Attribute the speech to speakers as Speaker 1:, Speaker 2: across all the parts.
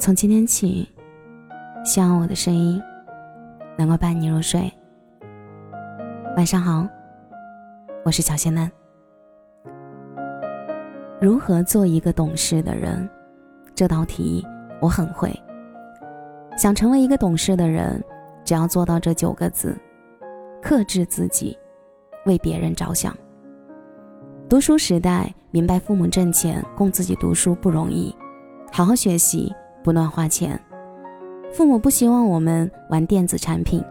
Speaker 1: 从今天起，希望我的声音能够伴你入睡。晚上好，我是小仙男。如何做一个懂事的人？这道题我很会。想成为一个懂事的人，只要做到这九个字：克制自己，为别人着想。读书时代，明白父母挣钱供自己读书不容易，好好学习。不乱花钱，父母不希望我们玩电子产品，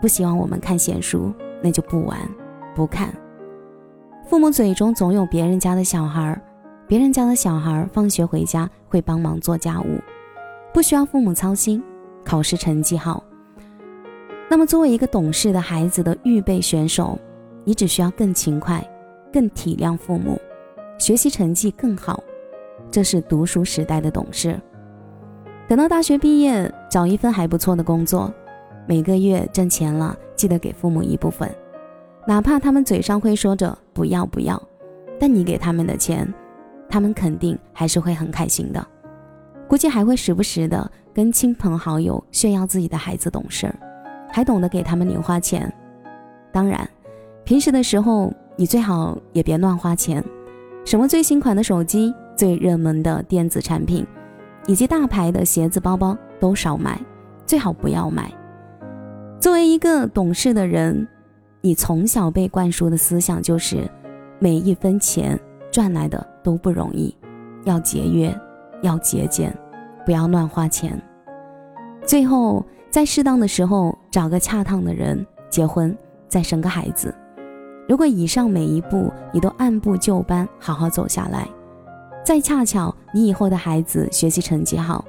Speaker 1: 不希望我们看闲书，那就不玩，不看。父母嘴中总有别人家的小孩，别人家的小孩放学回家会帮忙做家务，不需要父母操心，考试成绩好。那么，作为一个懂事的孩子的预备选手，你只需要更勤快，更体谅父母，学习成绩更好，这是读书时代的懂事。等到大学毕业，找一份还不错的工作，每个月挣钱了，记得给父母一部分，哪怕他们嘴上会说着不要不要，但你给他们的钱，他们肯定还是会很开心的，估计还会时不时的跟亲朋好友炫耀自己的孩子懂事，还懂得给他们零花钱。当然，平时的时候你最好也别乱花钱，什么最新款的手机、最热门的电子产品。以及大牌的鞋子、包包都少买，最好不要买。作为一个懂事的人，你从小被灌输的思想就是，每一分钱赚来的都不容易，要节约，要节俭，不要乱花钱。最后，在适当的时候找个恰当的人结婚，再生个孩子。如果以上每一步你都按部就班，好好走下来。再恰巧你以后的孩子学习成绩好，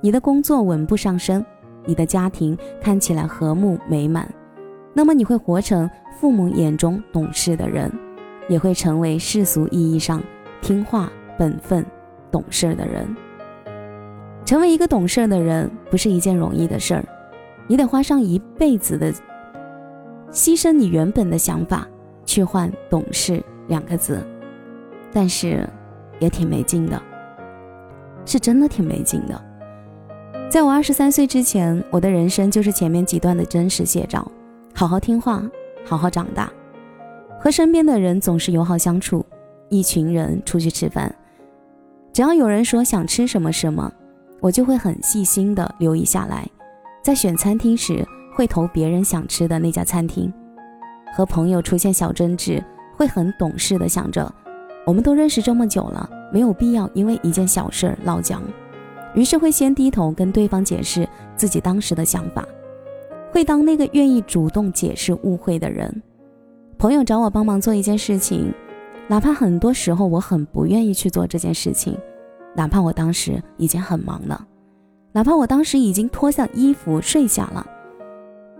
Speaker 1: 你的工作稳步上升，你的家庭看起来和睦美满，那么你会活成父母眼中懂事的人，也会成为世俗意义上听话、本分、懂事的人。成为一个懂事的人不是一件容易的事儿，你得花上一辈子的牺牲你原本的想法去换“懂事”两个字，但是。也挺没劲的，是真的挺没劲的。在我二十三岁之前，我的人生就是前面几段的真实写照：好好听话，好好长大，和身边的人总是友好相处。一群人出去吃饭，只要有人说想吃什么什么，我就会很细心的留意下来。在选餐厅时，会投别人想吃的那家餐厅。和朋友出现小争执，会很懂事的想着。我们都认识这么久了，没有必要因为一件小事闹僵，于是会先低头跟对方解释自己当时的想法，会当那个愿意主动解释误会的人。朋友找我帮忙做一件事情，哪怕很多时候我很不愿意去做这件事情，哪怕我当时已经很忙了，哪怕我当时已经脱下衣服睡下了，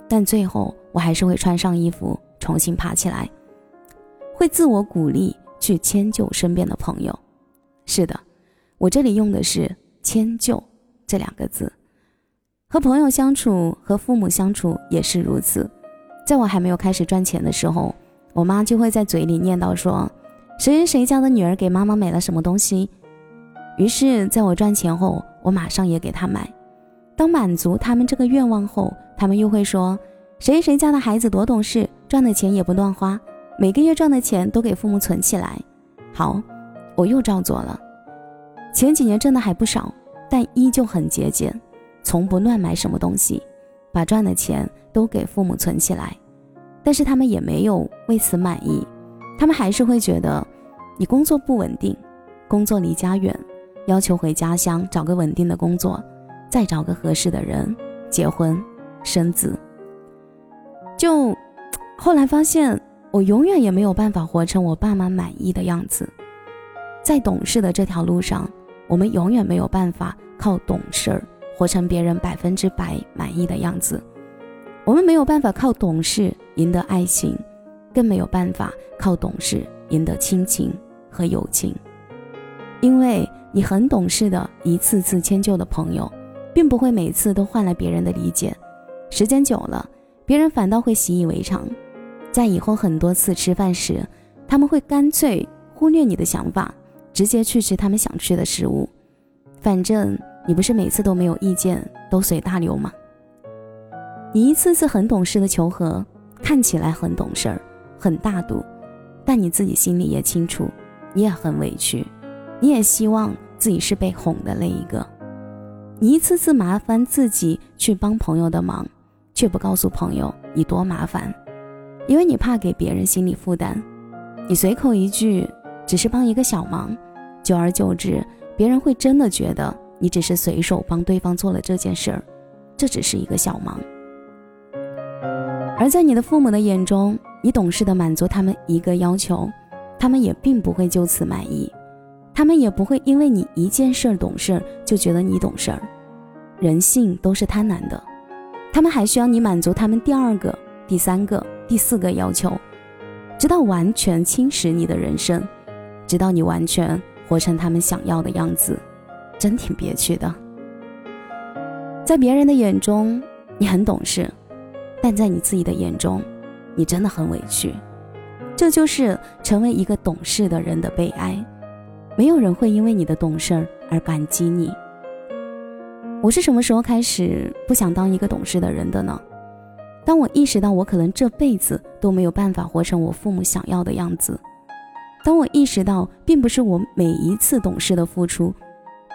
Speaker 1: 但最后我还是会穿上衣服重新爬起来，会自我鼓励。去迁就身边的朋友，是的，我这里用的是“迁就”这两个字。和朋友相处，和父母相处也是如此。在我还没有开始赚钱的时候，我妈就会在嘴里念叨说：“谁谁谁家的女儿给妈妈买了什么东西。”于是，在我赚钱后，我马上也给她买。当满足他们这个愿望后，他们又会说：“谁谁家的孩子多懂事，赚的钱也不乱花。”每个月赚的钱都给父母存起来，好，我又照做了。前几年挣的还不少，但依旧很节俭，从不乱买什么东西，把赚的钱都给父母存起来。但是他们也没有为此满意，他们还是会觉得你工作不稳定，工作离家远，要求回家乡找个稳定的工作，再找个合适的人结婚生子。就后来发现。我永远也没有办法活成我爸妈满意的样子，在懂事的这条路上，我们永远没有办法靠懂事儿活成别人百分之百满意的样子。我们没有办法靠懂事赢得爱情，更没有办法靠懂事赢得亲情和友情。因为你很懂事的一次次迁就的朋友，并不会每次都换来别人的理解，时间久了，别人反倒会习以为常。在以后很多次吃饭时，他们会干脆忽略你的想法，直接去吃他们想吃的食物。反正你不是每次都没有意见，都随大流吗？你一次次很懂事的求和，看起来很懂事儿，很大度，但你自己心里也清楚，你也很委屈，你也希望自己是被哄的那一个。你一次次麻烦自己去帮朋友的忙，却不告诉朋友你多麻烦，因为你怕给别人心理负担。你随口一句只是帮一个小忙，久而久之，别人会真的觉得你只是随手帮对方做了这件事儿，这只是一个小忙。而在你的父母的眼中，你懂事的满足他们一个要求，他们也并不会就此满意。他们也不会因为你一件事儿懂事儿就觉得你懂事儿，人性都是贪婪的，他们还需要你满足他们第二个、第三个、第四个要求，直到完全侵蚀你的人生，直到你完全活成他们想要的样子，真挺憋屈的。在别人的眼中，你很懂事，但在你自己的眼中，你真的很委屈。这就是成为一个懂事的人的悲哀。没有人会因为你的懂事而感激你。我是什么时候开始不想当一个懂事的人的呢？当我意识到我可能这辈子都没有办法活成我父母想要的样子，当我意识到并不是我每一次懂事的付出，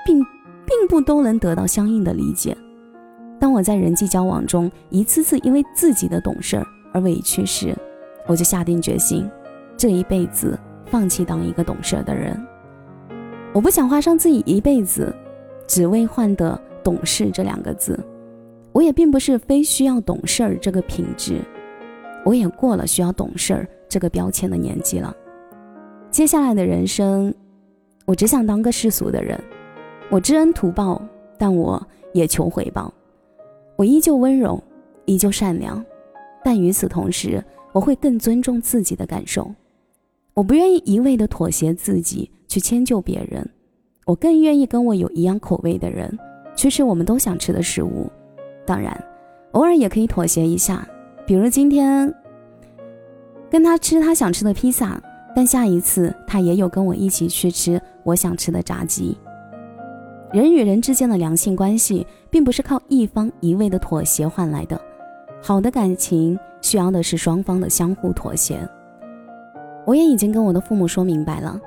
Speaker 1: 并并不都能得到相应的理解，当我在人际交往中一次次因为自己的懂事而委屈时，我就下定决心，这一辈子放弃当一个懂事的人。我不想花上自己一辈子，只为换得懂事这两个字。我也并不是非需要懂事儿这个品质，我也过了需要懂事儿这个标签的年纪了。接下来的人生，我只想当个世俗的人。我知恩图报，但我也求回报。我依旧温柔，依旧善良，但与此同时，我会更尊重自己的感受。我不愿意一味的妥协自己。去迁就别人，我更愿意跟我有一样口味的人去吃我们都想吃的食物。当然，偶尔也可以妥协一下，比如今天跟他吃他想吃的披萨，但下一次他也有跟我一起去吃我想吃的炸鸡。人与人之间的良性关系，并不是靠一方一味的妥协换来的，好的感情需要的是双方的相互妥协。我也已经跟我的父母说明白了。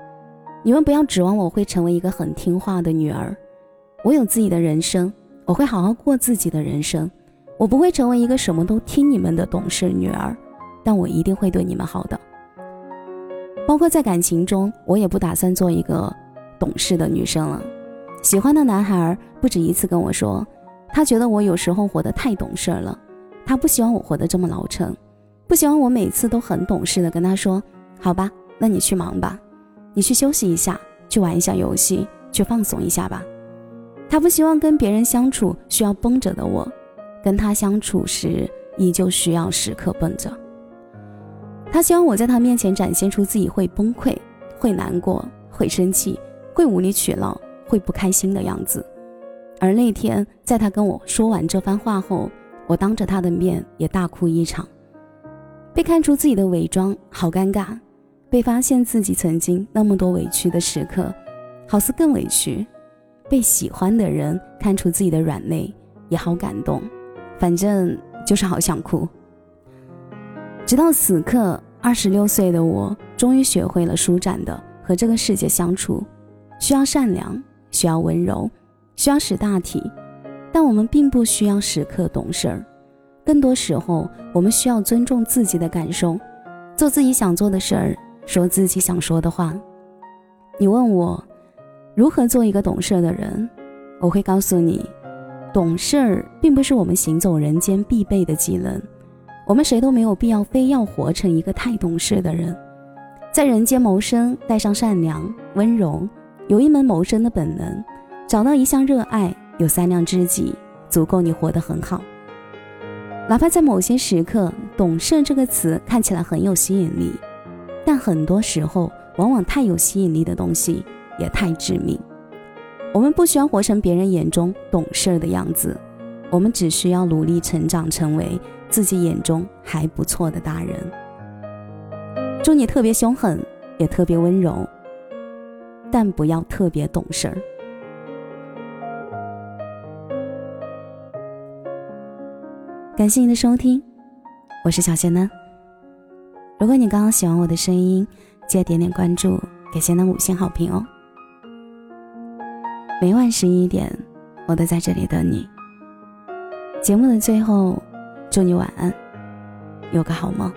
Speaker 1: 你们不要指望我会成为一个很听话的女儿，我有自己的人生，我会好好过自己的人生，我不会成为一个什么都听你们的懂事女儿，但我一定会对你们好的。包括在感情中，我也不打算做一个懂事的女生了。喜欢的男孩不止一次跟我说，他觉得我有时候活得太懂事了，他不希望我活得这么老成，不希望我每次都很懂事的跟他说，好吧，那你去忙吧。你去休息一下，去玩一下游戏，去放松一下吧。他不希望跟别人相处需要绷着的我，跟他相处时依旧需要时刻绷着。他希望我在他面前展现出自己会崩溃、会难过、会生气、会无理取闹、会不开心的样子。而那天，在他跟我说完这番话后，我当着他的面也大哭一场。被看出自己的伪装，好尴尬。被发现自己曾经那么多委屈的时刻，好似更委屈；被喜欢的人看出自己的软肋，也好感动。反正就是好想哭。直到此刻，二十六岁的我终于学会了舒展的和这个世界相处。需要善良，需要温柔，需要识大体，但我们并不需要时刻懂事儿。更多时候，我们需要尊重自己的感受，做自己想做的事儿。说自己想说的话。你问我如何做一个懂事的人，我会告诉你，懂事并不是我们行走人间必备的技能。我们谁都没有必要非要活成一个太懂事的人。在人间谋生，带上善良、温柔，有一门谋生的本能，找到一项热爱，有三两知己，足够你活得很好。哪怕在某些时刻，懂事这个词看起来很有吸引力。但很多时候，往往太有吸引力的东西也太致命。我们不需要活成别人眼中懂事的样子，我们只需要努力成长，成为自己眼中还不错的大人。祝你特别凶狠，也特别温柔，但不要特别懂事儿。感谢您的收听，我是小贤呢。如果你刚刚喜欢我的声音，记得点点关注，给贤呢五星好评哦。每晚十一点，我都在这里等你。节目的最后，祝你晚安，有个好梦。